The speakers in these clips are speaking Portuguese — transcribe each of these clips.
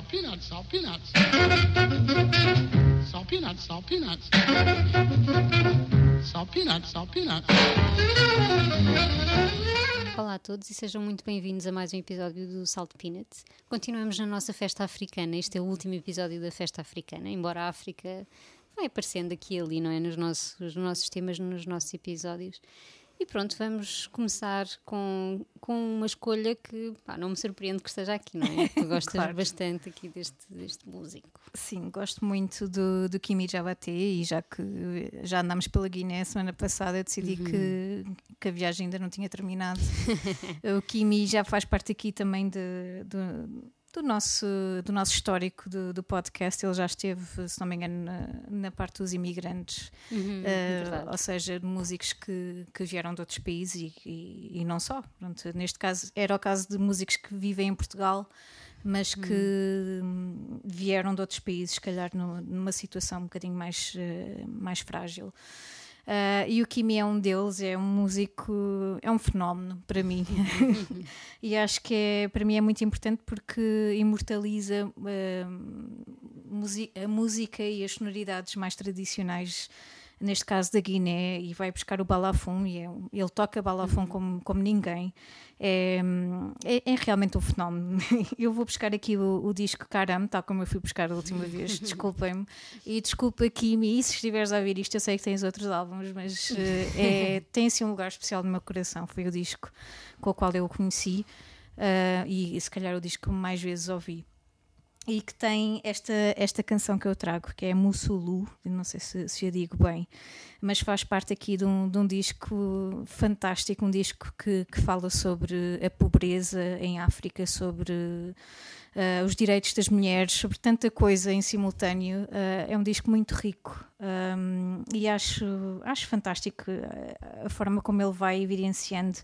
salt peanuts, salt peanuts. Salt peanuts, salt peanuts. Salt peanuts, salt peanuts. Olá a todos e sejam muito bem-vindos a mais um episódio do Salt Peanuts. Continuamos na nossa festa africana. Este é o último episódio da festa africana, embora a África vai aparecendo aqui e ali, não é? Nos nossos, nos nossos temas, nos nossos episódios. E pronto, vamos começar com, com uma escolha que pá, não me surpreende que esteja aqui, não é? Tu gostas Claro. bastante aqui deste, deste músico. Sim, gosto muito do, do Kimi Jabate e já que já andámos pela Guiné semana passada, eu decidi que, que a viagem ainda não tinha terminado. o Kimi já faz parte aqui também de, do, do nosso, do nosso histórico do, do podcast. Ele já esteve, se não me engano, na, na parte dos imigrantes, Uhum, verdade. ou seja, de músicos que, que vieram de outros países e, e, e não só. Pronto, neste caso, era o caso de músicos que vivem em Portugal, mas que hum, vieram de outros países, se calhar nu- numa situação um bocadinho mais, eh, mais frágil. Ah, e o Kimi é um deles, é um músico, é um fenómeno para mim. e acho que é, para mim é muito importante porque imortaliza musi- a música e as sonoridades mais tradicionais, neste caso da Guiné, e vai buscar o balafon, e é ele toca balafon como, como ninguém. É, é, é realmente um fenómeno. Eu vou buscar aqui o, o disco Caram, tal como eu fui buscar a última vez, desculpem-me. E desculpa, Kimi, e se estiveres a ouvir isto, eu sei que tens outros álbuns, mas eh, é, tem assim um lugar especial no meu coração. Foi o disco com o qual eu o conheci ah, e se calhar o disco que mais vezes ouvi. E que tem esta, esta canção que eu trago, que é Mussulu, eu não sei se, se eu digo bem, mas faz parte aqui de um, de um disco fantástico, um disco que, que fala sobre a pobreza em África, sobre ah, os direitos das mulheres, sobre tanta coisa em simultâneo. Ah, é um disco muito rico um, e acho, acho fantástico ah, a forma como ele vai evidenciando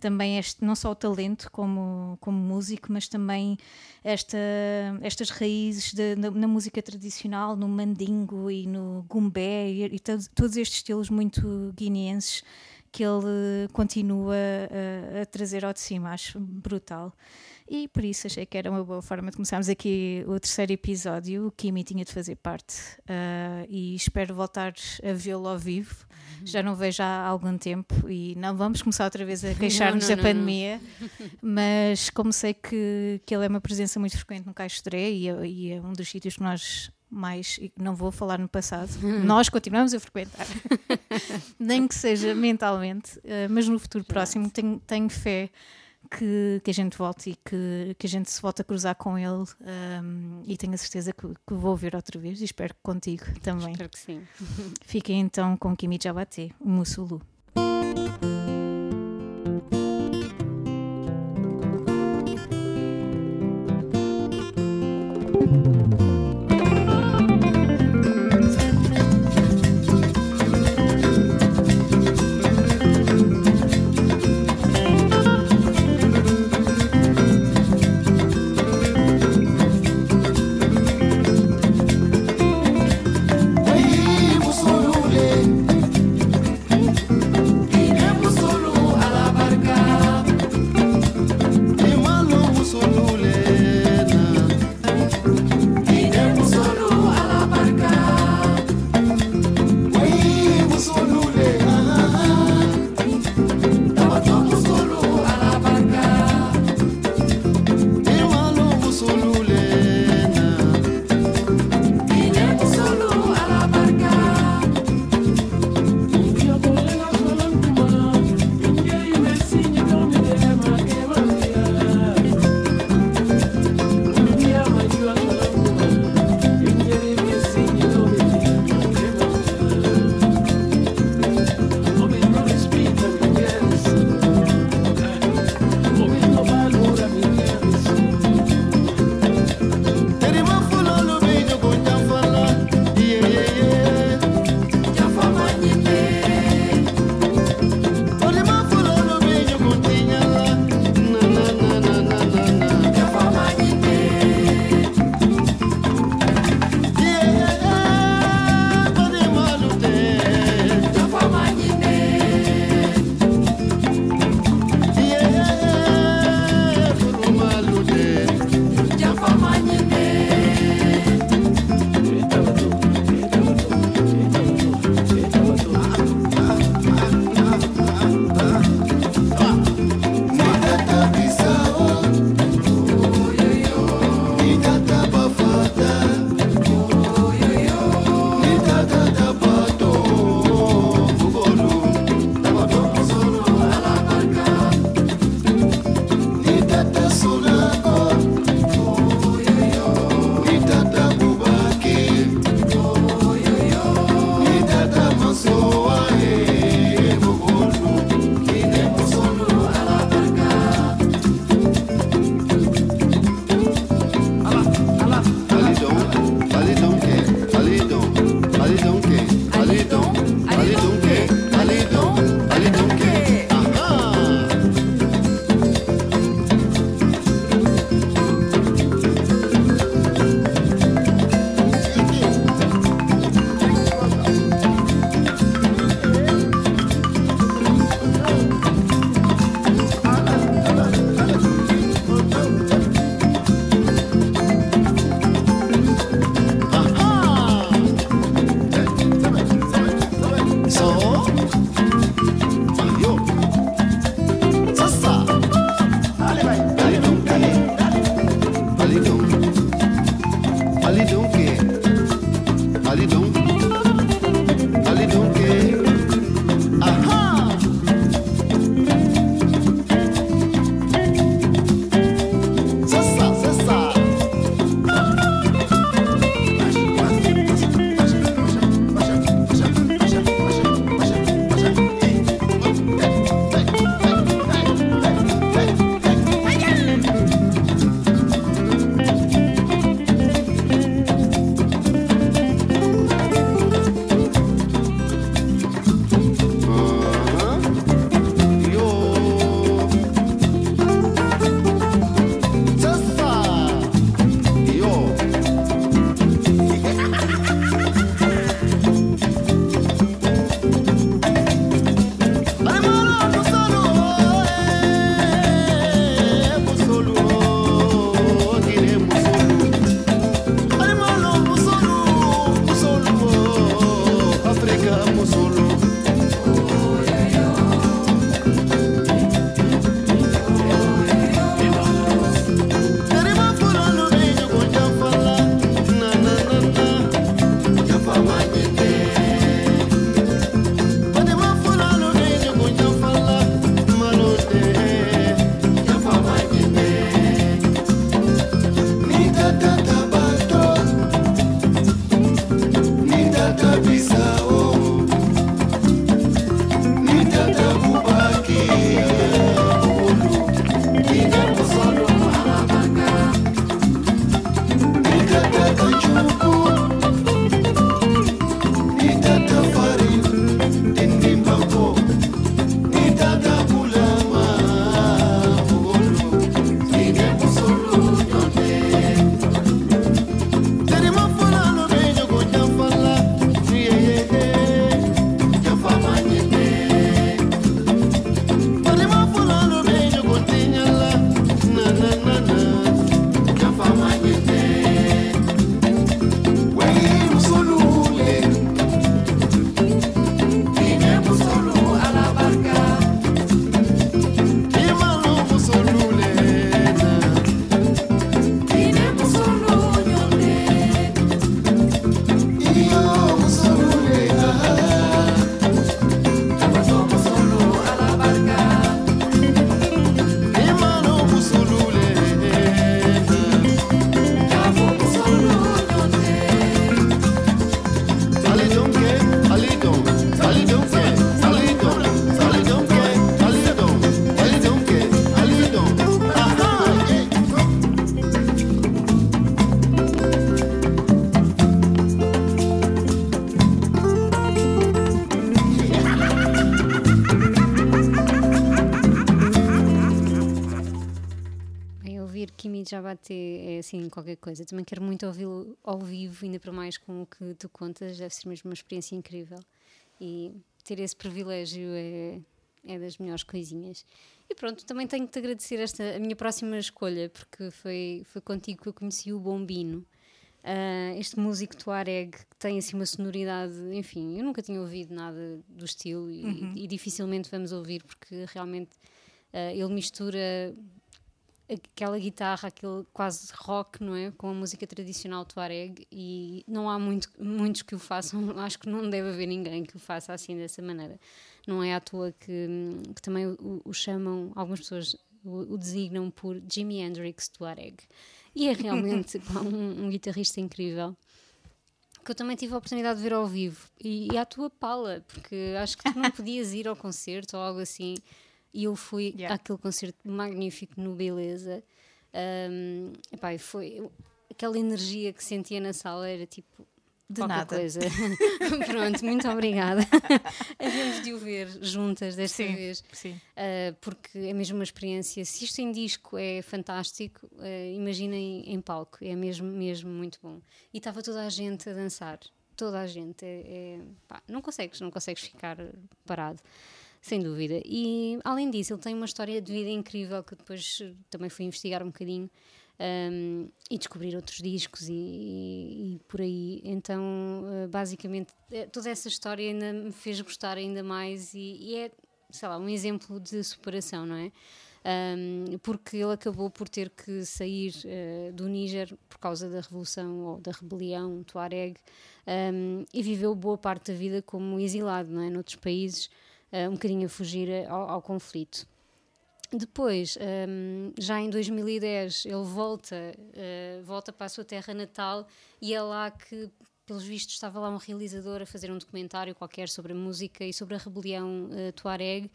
também este, não só o talento como, como músico, mas também esta, estas raízes de- na, na música tradicional, no mandingo e no gumbé e, e todos, todos estes estilos muito guineenses que ele continua a, a trazer ao de cima, acho brutal. E por isso achei que era uma boa forma de começarmos aqui o terceiro episódio. O Kimi tinha de fazer parte ah, e espero voltar a vê-lo ao vivo. Já não vejo há algum tempo e não vamos começar outra vez a queixar-nos da pandemia, mas como sei que, que ele é uma presença muito frequente no Caixo de Dré e, é- e é um dos sítios que nós mais, não vou falar no passado, nós continuamos a frequentar, nem que seja mentalmente, eh, mas no futuro próximo tenho, tenho fé que, que a gente volte e que, que a gente se volte a cruzar com ele ehm, e tenho a certeza que, que vou ver outra vez e espero que contigo também. Espero que sim. Fiquem então com Kimi Jabate, o Mussulu. Assim qualquer coisa. Também quero muito ouvi-lo ao vivo, ainda para mais com o que tu contas, deve ser mesmo uma experiência incrível. E ter esse privilégio é, é das melhores coisinhas. E pronto, também tenho que te agradecer esta a minha próxima escolha, porque foi, foi contigo que eu conheci o Bombino. Uh, este músico Tuareg que tem assim uma sonoridade, enfim, eu nunca tinha ouvido nada do estilo e, Uhum. e dificilmente vamos ouvir porque realmente uh, ele mistura aquela guitarra, aquele quase rock, não é? Com a música tradicional Tuareg e não há muito, muitos que o façam, acho que não deve haver ninguém que o faça assim dessa maneira. Não é à toa que, que também o, o chamam, algumas pessoas o, o designam por Jimi Hendrix Tuareg. E é realmente um, um guitarrista incrível que eu também tive a oportunidade de ver ao vivo e, e à tua pala, porque acho que tu não podias ir ao concerto ou algo assim. E eu fui Yeah. àquele concerto magnífico no Beleza. Um, epá, foi aquela energia que sentia na sala era tipo De qualquer nada. coisa. Pronto, muito obrigada. Havíamos de o ver juntas desta Sim, vez. sim. Uh, porque é mesmo uma experiência. Se isto em disco é fantástico, uh, imaginem em palco, é mesmo, mesmo muito bom. E estava toda a gente a dançar, toda a gente. É, é- pá, não consegues, não consegues ficar parado, sem dúvida. E além disso, ele tem uma história de vida incrível que depois uh, também fui investigar um bocadinho. um, e descobrir outros discos e, e- e por aí. Então, uh, basicamente, eh, toda essa história ainda me fez gostar ainda mais e, e é sei lá, um exemplo de superação, não é? Um, porque ele acabou por ter que sair uh, do Níger por causa da revolução ou da rebelião Tuareg um, e viveu boa parte da vida como exilado, não é? Noutros países, um bocadinho a fugir ao, ao conflito. Depois, um, já em 2010, ele volta, uh, volta para a sua terra natal e é lá que, pelos vistos, estava lá um realizador a fazer um documentário qualquer sobre a música e sobre a rebelião uh, Tuareg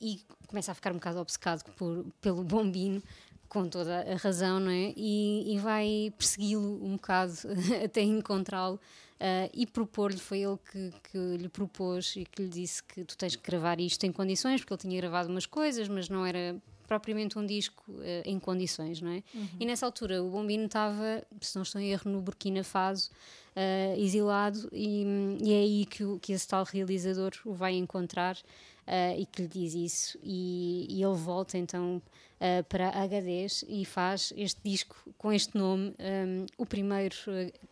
e começa a ficar um bocado obcecado por, pelo bombino, com toda a razão, não é? E, e vai persegui-lo um bocado até encontrá-lo uh, e propor-lhe, foi ele que, que lhe propôs e que lhe disse que tu tens que gravar isto em condições, porque ele tinha gravado umas coisas, mas não era propriamente um disco uh, em condições, não é? E nessa altura o Bombino estava, se não estou em erro, no Burkina Faso, uh, exilado, e, e é aí que, o, que esse tal realizador o vai encontrar uh, e que lhe diz isso. E, e ele volta então uh, para HDs e faz este disco com este nome, um, o primeiro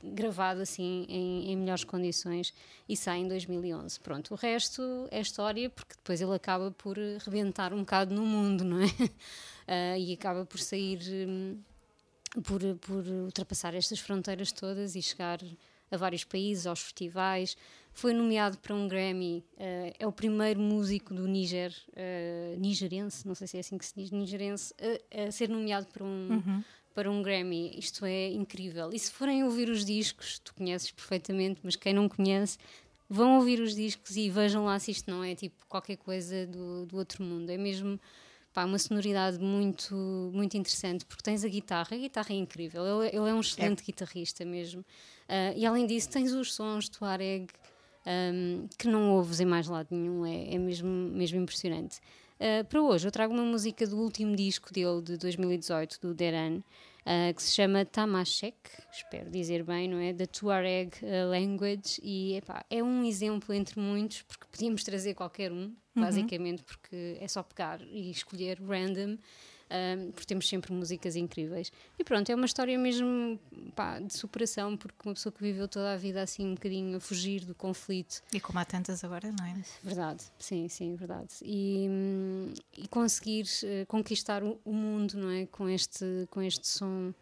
gravado assim em, em melhores condições e sai em 2011. Pronto, o resto é história porque depois ele acaba por rebentar um bocado no mundo, não é? E acaba por sair. Um, por, por ultrapassar estas fronteiras todas e chegar a vários países, aos festivais. Foi nomeado para um Grammy, uh, é o primeiro músico do Níger, uh, nigerense, não sei se é assim que se diz, nigerense, a, a ser nomeado para um, Uhum. para um Grammy. Isto é incrível. E se forem ouvir os discos, tu conheces perfeitamente, mas quem não conhece, vão ouvir os discos e vejam lá se isto não é tipo qualquer coisa do, do outro mundo. É mesmo pá, uma sonoridade muito, muito interessante, porque tens a guitarra, a guitarra é incrível, ele, ele é um excelente guitarrista mesmo. Uh, e além disso, tens os sons do Tuareg um, que não ouves em mais lado nenhum, é, é mesmo, mesmo impressionante. Uh, para hoje, eu trago uma música do último disco dele, de 2018, do Deran, uh, que se chama Tamashek, espero dizer bem, não é? Da Tuareg Language, e epá, é um exemplo entre muitos, porque podíamos trazer qualquer um, basicamente, porque é só pegar e escolher random. Um, porque temos sempre músicas incríveis. E pronto, é uma história mesmo pá, de superação, porque uma pessoa que viveu toda a vida assim um bocadinho a fugir do conflito E como há tantas agora, não é? Verdade, sim, sim, verdade. E, hum, e conseguir eh, conquistar o, o mundo, não é? Com este, com este som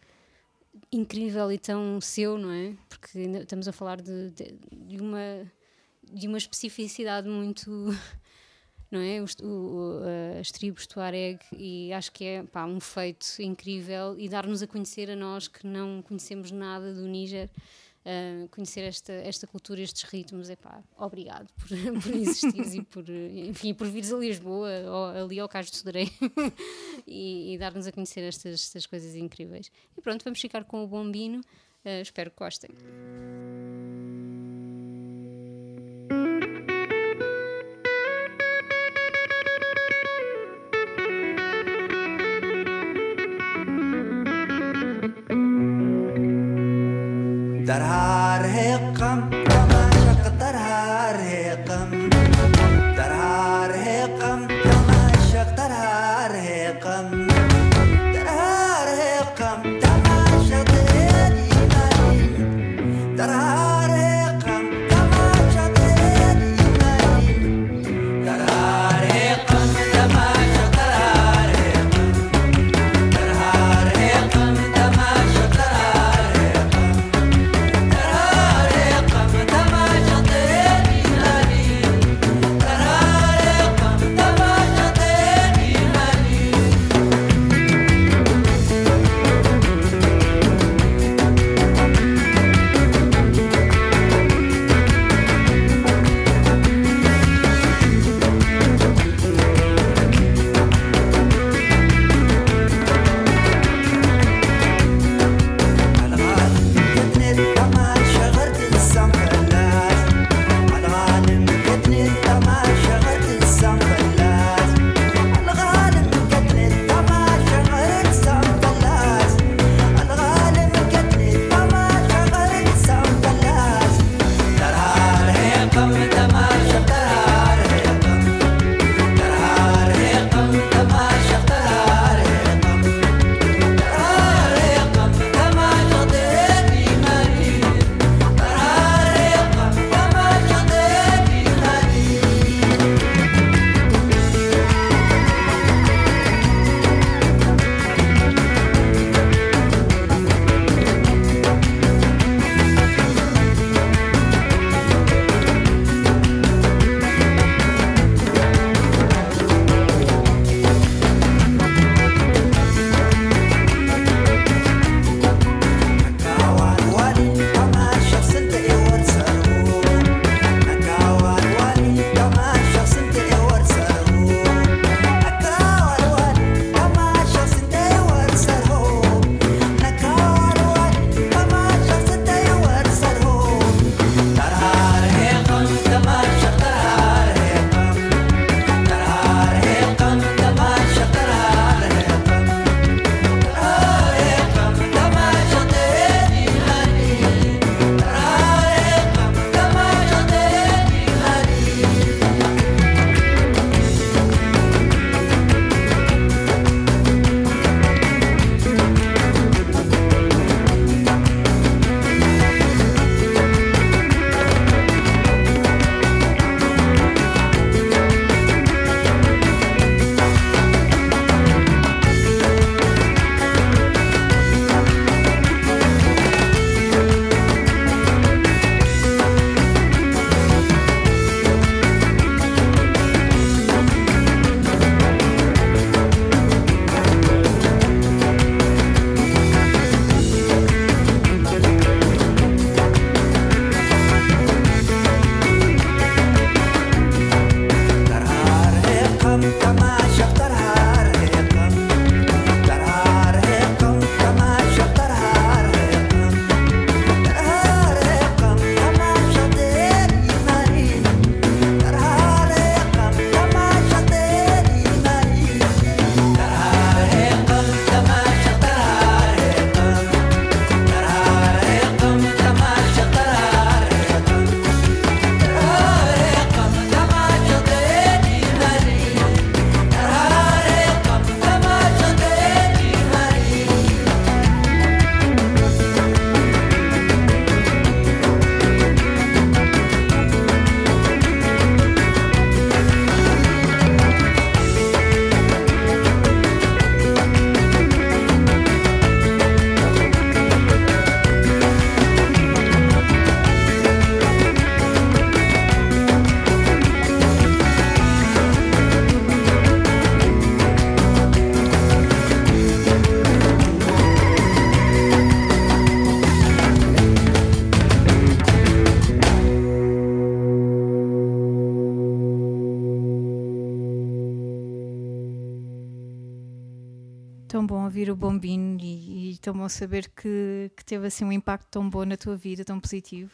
incrível e tão seu, não é? Porque estamos a falar de, de, de uma, de uma especificidade muito. Não é? O- o- as tribos Tuareg, e acho que é pá, um feito incrível e dar-nos a conhecer a nós que não conhecemos nada do Níger, uh, conhecer esta, esta cultura, estes ritmos, é pá, obrigado por, por e por, enfim, por vires a Lisboa ou ali ao Cais de Sodré e, e dar-nos a conhecer estas, estas coisas incríveis. E pronto, vamos ficar com o Bombino, uh, espero que gostem. Darhar है कम तमाशा दरहार है कम दरहार है कम तमाशा दरहार है कम दरहार है कम o Bombino e, e tão bom saber que, que teve assim um impacto tão bom na tua vida, tão positivo.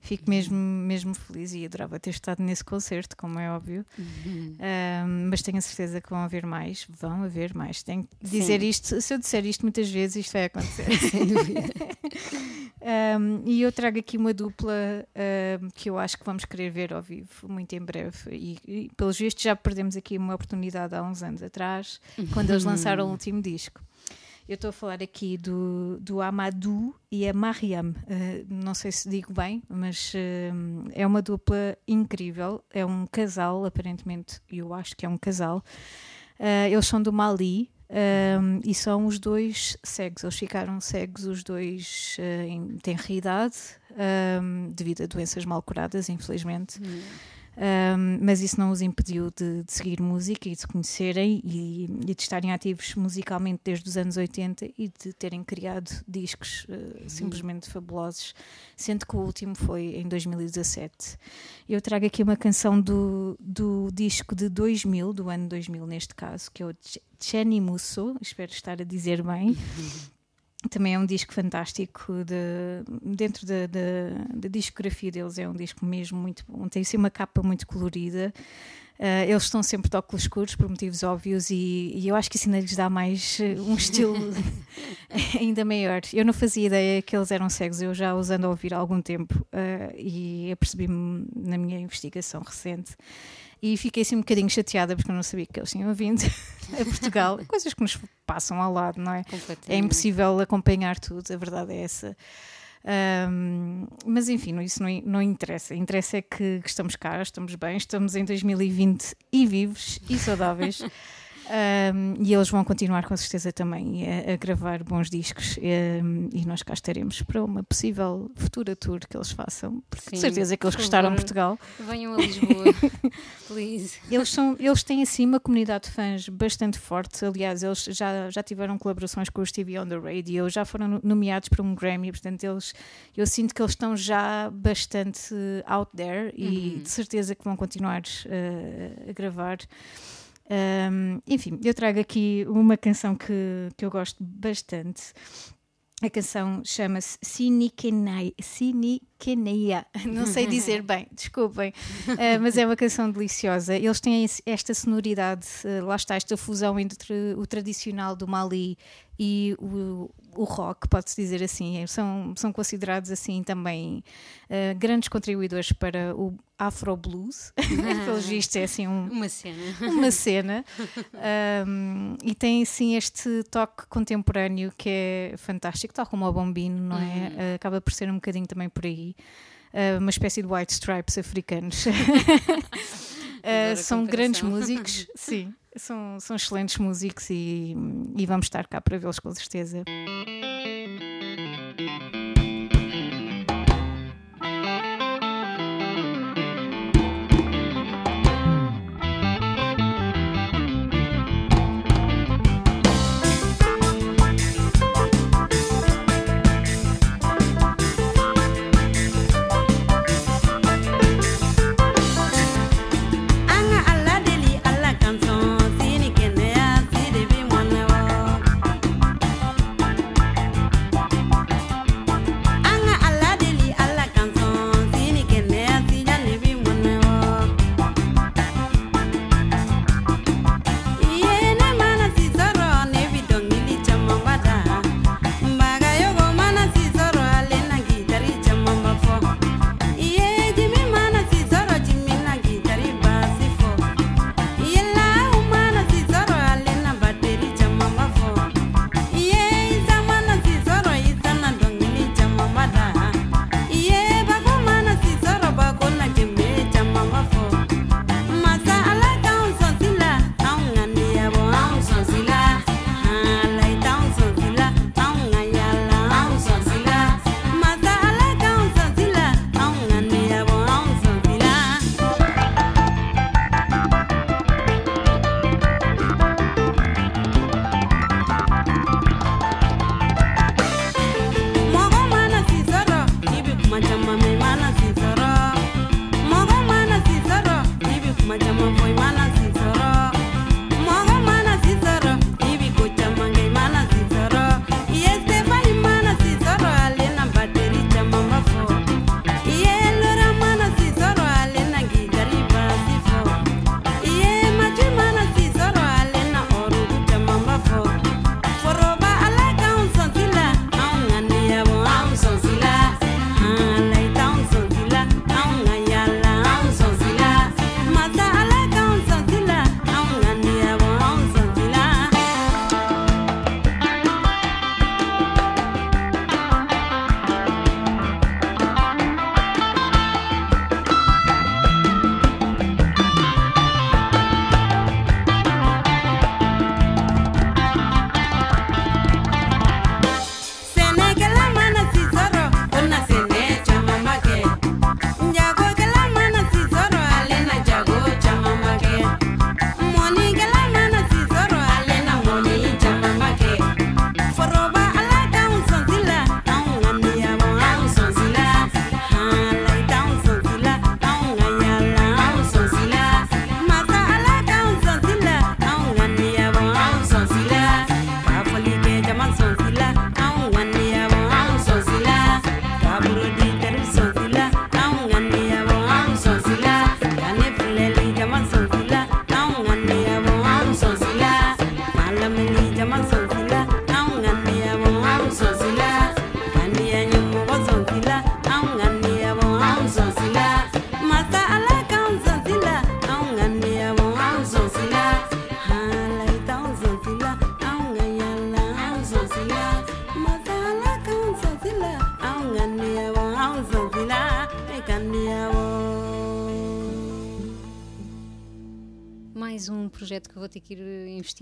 Fico mesmo, mesmo feliz e adorava ter estado nesse concerto, como é óbvio. Ahm, mas tenho a certeza que vão haver mais, vão haver mais. Tenho que dizer Sim. isto, se eu disser isto muitas vezes, isto vai acontecer. Sem dúvida. Um, e eu trago aqui uma dupla um, que eu acho que vamos querer ver ao vivo muito em breve. E, e pelos vistos já perdemos aqui uma oportunidade há uns anos atrás, quando eles lançaram o último disco. Eu estou a falar aqui do, do Amadou e a Mariam. Uh, não sei se digo bem, mas uh, é uma dupla incrível. É um casal, aparentemente, eu acho que é um casal. Uh, eles são do Mali e são os dois cegos. Eles ficaram cegos, os dois em tenra idade, um, devido a doenças mal curadas, infelizmente. Um, mas isso não os impediu de, de seguir música e de se conhecerem e, e de estarem ativos musicalmente desde os anos 80 e de terem criado discos uh, simplesmente fabulosos, sendo que o último foi em 2017. Eu trago aqui uma canção do, do disco de 2000, do ano 2000 neste caso, que é o Cheni Musso, espero estar a dizer bem. Também é um disco fantástico de, dentro da, da, da discografia deles é um disco mesmo muito bom tem assim uma capa muito colorida Uh, eles estão sempre de óculos escuros por motivos óbvios e, e, eu acho que isso ainda lhes dá mais uh, um estilo ainda maior. Eu não fazia ideia que eles eram cegos, eu já os ando a ouvir há algum tempo uh, e apercebi-me na minha investigação recente e fiquei assim um bocadinho chateada porque eu não sabia que eles tinham vindo a Portugal. Coisas que nos passam ao lado, não é? É impossível acompanhar tudo, a verdade é essa. Um, mas enfim, isso não, não interessa. Interessa é que, que, estamos cá, estamos bem, estamos em 2020 e vivos e saudáveis. Um, e eles vão continuar com certeza também a, a gravar bons discos um, e nós cá estaremos para uma possível futura tour que eles façam, porque Sim, certeza que eles gostaram de Portugal. Venham a Lisboa, please. Eles, são, eles têm assim uma comunidade de fãs bastante forte. Aliás, eles já, já tiveram colaborações com o Stevie on the Radio, já foram nomeados para um Grammy, portanto, eles, eu sinto que eles estão já bastante out there e uhum. de certeza que vão continuar uh, a gravar. Um, enfim, eu trago aqui uma canção que, que eu gosto bastante. A canção chama-se Sinikenaya. Não sei dizer bem, desculpem, uh, mas é uma canção deliciosa. Eles têm esta sonoridade, uh, lá está, esta fusão entre o tradicional do Mali e o, o rock, pode-se dizer assim, são, são considerados assim também uh, grandes contribuidores para o Afro Blues, pelos vistos é assim um, uma cena, uma cena um, e tem assim este toque contemporâneo que é fantástico, tal como o Bombino, não é? Uhum. Uh, acaba por ser um bocadinho também por aí, uh, uma espécie de White Stripes africanos. são grandes músicos, sim são, são excelentes músicos e, e vamos estar cá para vê-los com certeza.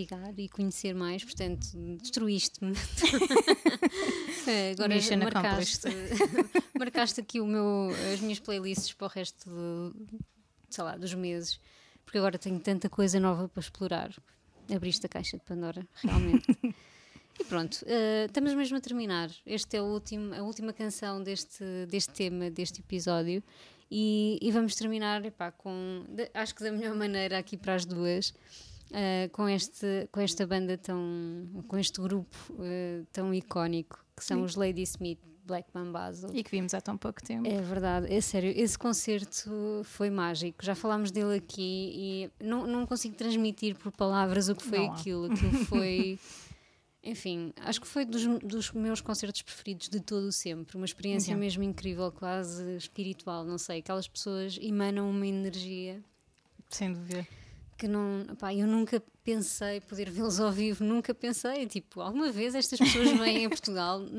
Investigar e conhecer mais, portanto, destruíste-me. Eh, Agora Mission marcaste, marcaste aqui o meu, as minhas playlists para o resto do- sei lá, dos meses, porque agora tenho tanta coisa nova para explorar. Abriste a caixa de Pandora, realmente. E pronto, eh, estamos mesmo a terminar. Este é o último, a última canção deste, deste tema, deste episódio. E, e vamos terminar epá, com, de- acho que da melhor maneira aqui para as duas, eh, com, este, com esta banda tão, com este grupo eh, tão icónico, que são os Lady Smith Black Mambazo. E que vimos há tão pouco tempo. É verdade, é sério, esse concerto foi mágico. Já falámos dele aqui e não, não consigo transmitir por palavras o que foi Não aquilo. Aquilo foi. Enfim, acho que foi dos, dos meus concertos preferidos de todo o sempre. Uma experiência mesmo incrível, quase espiritual. Não sei, aquelas pessoas emanam uma energia Sem dúvida. Que não. Pá, eu nunca pensei poder vê-los ao vivo, nunca pensei. Tipo, alguma vez estas pessoas vêm a Portugal?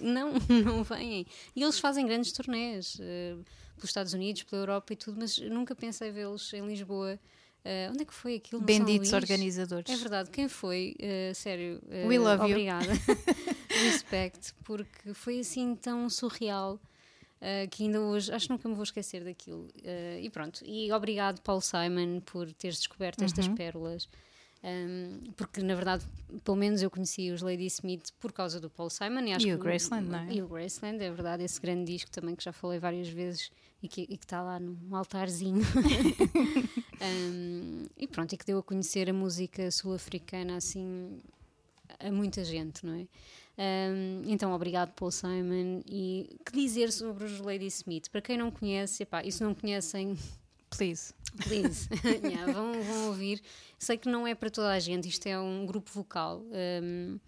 Não, não vêm. E eles fazem grandes turnés eh, pelos Estados Unidos, pela Europa e tudo, mas nunca pensei vê-los em Lisboa. Eh, onde é que foi aquilo? No Benditos organizadores. É verdade, quem foi? Eh, sério, eh, We love you. obrigada. Respect, porque foi assim tão surreal eh, que ainda hoje acho que nunca me vou esquecer daquilo. Eh, e pronto, e obrigado, Paul Simon, por teres descoberto estas Uhum. pérolas. Um, porque na verdade, pelo menos eu conheci os Lady Smith por causa do Paul Simon e, acho E o Graceland, não é? E o Graceland, é verdade, esse grande disco também que já falei várias vezes e que e que está lá num altarzinho. Um, e pronto, e que deu a conhecer a música sul-africana assim a muita gente, não é? Um, então, obrigado, Paul Simon. E que dizer sobre os Lady Smith? Para quem não conhece, epá, e se não conhecem, Please. please, yeah, vão, vão ouvir. Sei que não é para toda a gente, isto é um grupo vocal. um,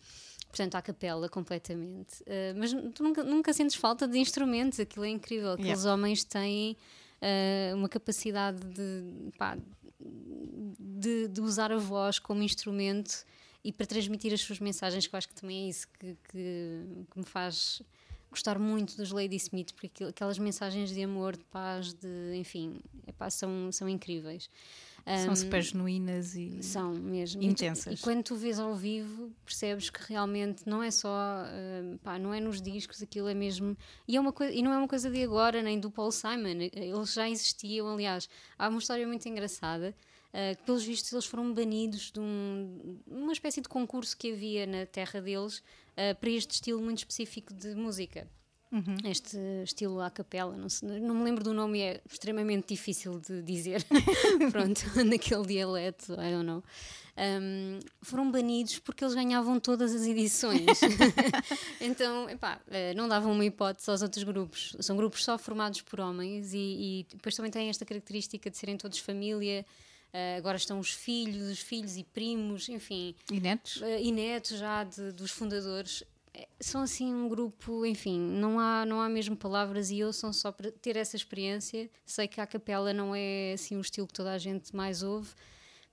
Portanto, à capela completamente. Uh, mas tu nunca, nunca sentes falta de instrumentos, aquilo é incrível. Aqueles Yeah. homens têm uh, uma capacidade de, pá, de, de usar a voz como instrumento e para transmitir as suas mensagens, que eu acho que também é isso que, que, que me faz gostar muito dos Lady Smith, porque aquelas mensagens de amor, de paz, de enfim, epá, são, são incríveis. São Um, super genuínas e. são mesmo. E Intensas. E, quando tu vês ao vivo, percebes que realmente não é só, hum, pá, não é nos discos, aquilo é mesmo. E, é uma coisa, e não é uma coisa de agora, nem do Paul Simon. Eles já existiam, aliás. Há uma história muito engraçada. Uh, que pelos vistos eles foram banidos de um- uma espécie de concurso que havia na terra deles uh, para este estilo muito específico de música este estilo à capela, não, sei- não me lembro do nome, é extremamente difícil de dizer, pronto, naquele dialeto, I don't know. Um, foram banidos porque eles ganhavam todas as edições. então, epá, eh, não davam uma hipótese aos outros grupos. São grupos só formados por homens e, e depois também têm esta característica de serem todos família. Eh, agora estão os filhos, os filhos e primos, enfim, E netos? eh, e netos já de- dos fundadores eh, são assim um grupo, enfim, não há, não há mesmo palavras e eu são só para ter essa experiência. Sei que a capela não é assim o estilo que toda a gente mais ouve,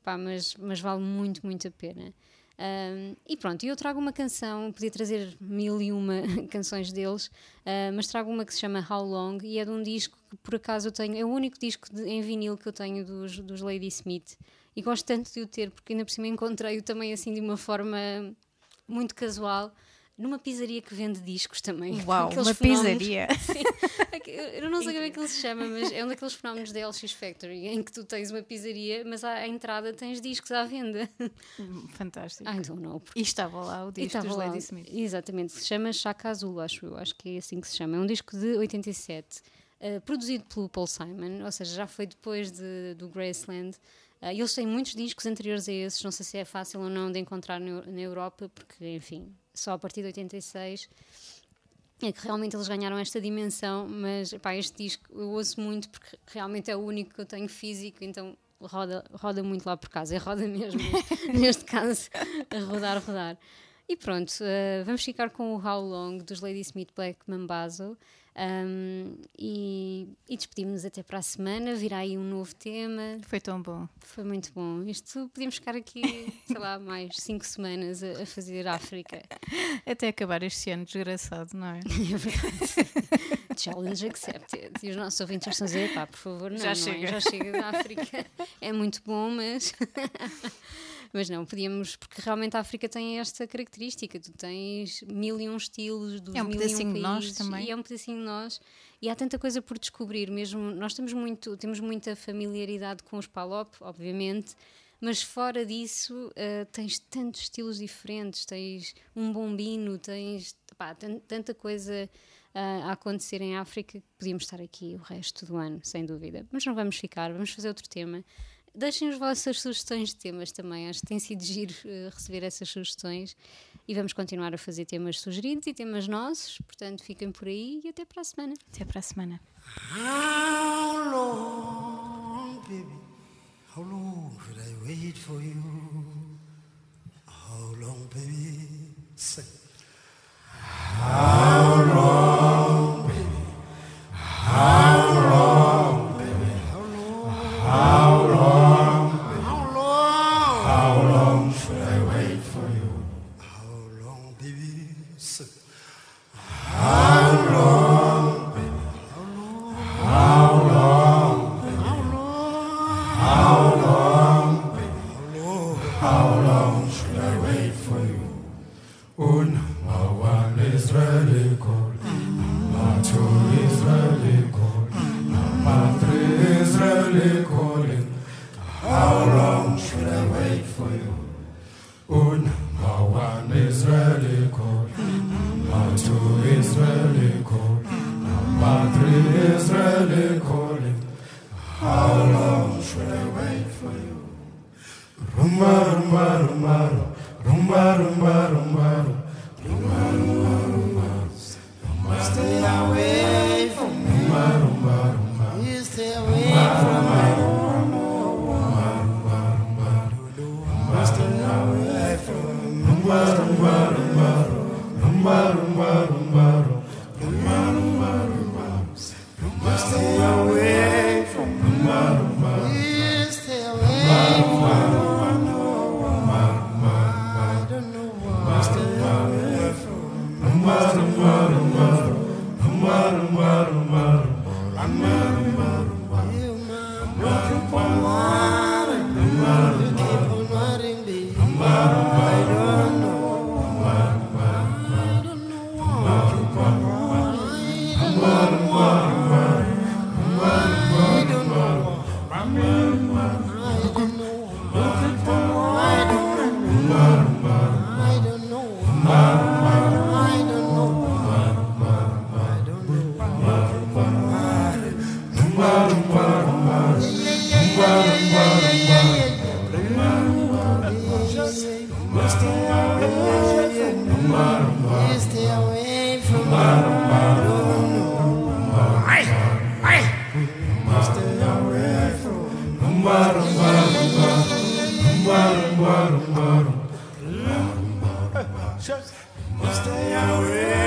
pá, mas, mas vale muito, muito a pena. Ahm, e pronto, eu trago uma canção, podia trazer mil e uma canções deles, ah, mas trago uma que se chama How Long e é de um disco que por acaso eu tenho, é o único disco de- em vinil que eu tenho dos, dos Lady Smith. E gosto tanto de o ter porque ainda por cima encontrei-o também assim de uma forma muito casual numa pizzaria que vende discos também. Uau, uma pizzaria. Sim, Aqui- eu não sei como é que ele se chama, mas é um daqueles fenómenos da LX Factory em que tu tens uma pizzaria, mas à, entrada tens discos à venda. Fantástico. I don't know. E estava lá o disco dos lá- Lady Smith. Exatamente, se chama Chaka Azul, acho eu, acho que é assim que se chama. É um disco de 87, eh, produzido pelo Paul Simon, ou seja, já foi depois de, do Graceland. E eles têm muitos discos anteriores a esses, não sei se é fácil ou não de encontrar na Europa, porque, enfim, só a partir de 86 é que realmente eles ganharam esta dimensão, mas epá, este disco eu ouço muito porque realmente é o único que eu tenho físico, então roda, roda muito lá por casa, é roda mesmo, neste caso, a rodar, rodar. E pronto, eh, vamos ficar com o How Long dos Lady Smith Black Mambazo um, e, e despedimos-nos até para a semana. Virá aí um novo tema, Foi tão bom. foi muito bom. Isto podíamos ficar aqui, sei lá, mais cinco semanas a, a fazer África. Até acabar este ano desgraçado, não é? É verdade. Challenge accepted. E os nossos ouvintes estão a dizer, pá, por favor, não, Já não é? chega. já chega da África. É muito bom, mas. Mas não, podíamos, porque realmente a África tem esta característica, tu tens mil e um estilos dos É um mil e um pedacinho de nós países, também. E é um pedacinho de nós. E há tanta coisa por descobrir, mesmo nós temos muito, temos muita familiaridade com os palop, obviamente, mas fora disso eh, tens tantos estilos diferentes, tens um bombino, tens pá, tan- tanta coisa ah, a acontecer em África que podíamos estar aqui o resto do ano, sem dúvida. Mas não vamos ficar, vamos fazer outro tema. Deixem as vossas sugestões de temas também, acho que tem sido giro eh, receber essas sugestões e vamos continuar a fazer temas sugeridos e temas nossos, portanto fiquem por aí e até para a semana. Até para a semana. How long, baby? How long should I wait for you? How long, baby? Say. How rumba rumba rumba rumba rumba rumba rumba, rumba, rumba, rumba, rumba, rumba. Stay away.